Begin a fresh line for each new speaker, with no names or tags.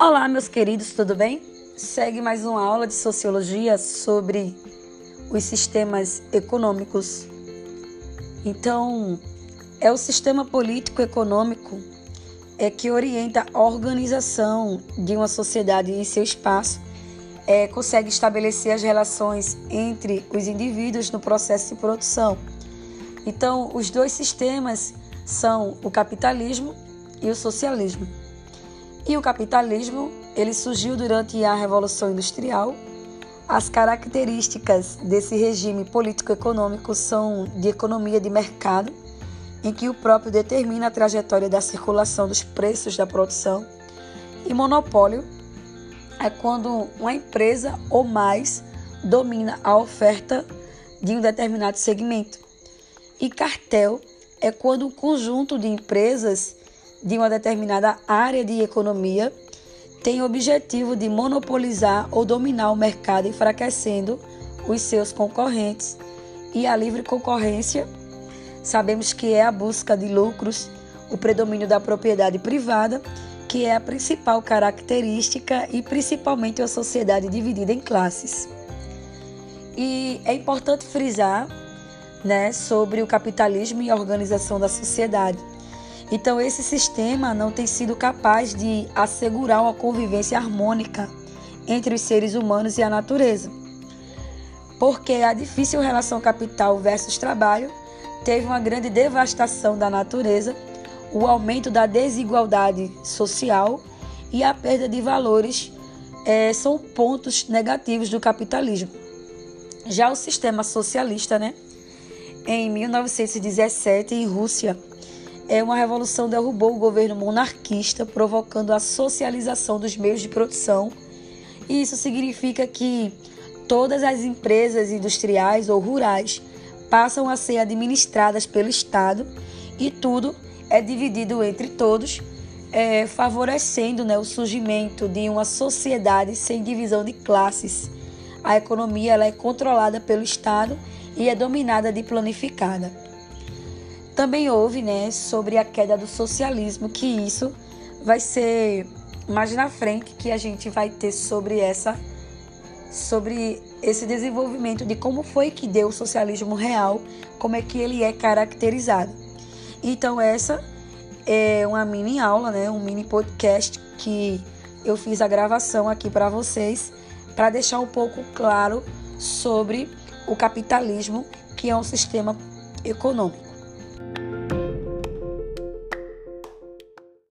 Olá, meus queridos, tudo bem? Segue mais uma aula de sociologia sobre os sistemas econômicos. Então, é o sistema político econômico é que orienta a organização de uma sociedade em seu espaço, é, consegue estabelecer as relações entre os indivíduos no processo de produção. Então, os dois sistemas são o capitalismo e o socialismo. E o capitalismo, ele surgiu durante a Revolução Industrial. As características desse regime político-econômico são de economia de mercado, em que o próprio determina a trajetória da circulação dos preços da produção, e monopólio é quando uma empresa ou mais domina a oferta de um determinado segmento. E cartel é quando um conjunto de empresas de uma determinada área de economia tem o objetivo de monopolizar ou dominar o mercado, enfraquecendo os seus concorrentes. E a livre concorrência, sabemos que é a busca de lucros, o predomínio da propriedade privada, que é a principal característica e principalmente a sociedade dividida em classes. E é importante frisar né, sobre o capitalismo e a organização da sociedade. Então, esse sistema não tem sido capaz de assegurar uma convivência harmônica entre os seres humanos e a natureza. Porque a difícil relação capital versus trabalho teve uma grande devastação da natureza, o aumento da desigualdade social e a perda de valores é, são pontos negativos do capitalismo. Já o sistema socialista, né? Em 1917, em Rússia, é uma revolução derrubou o governo monarquista, provocando a socialização dos meios de produção. E isso significa que todas as empresas industriais ou rurais passam a ser administradas pelo Estado e tudo é dividido entre todos, é, favorecendo né, o surgimento de uma sociedade sem divisão de classes. A economia ela é controlada pelo Estado e é dominada de planificada. Também houve, né, sobre a queda do socialismo, que isso vai ser mais na frente que a gente vai ter sobre essa sobre esse desenvolvimento de como foi que deu o socialismo real, como é que ele é caracterizado. Então essa é uma mini aula, né, um mini podcast que eu fiz a gravação aqui para vocês para deixar um pouco claro sobre o capitalismo, que é um sistema econômico.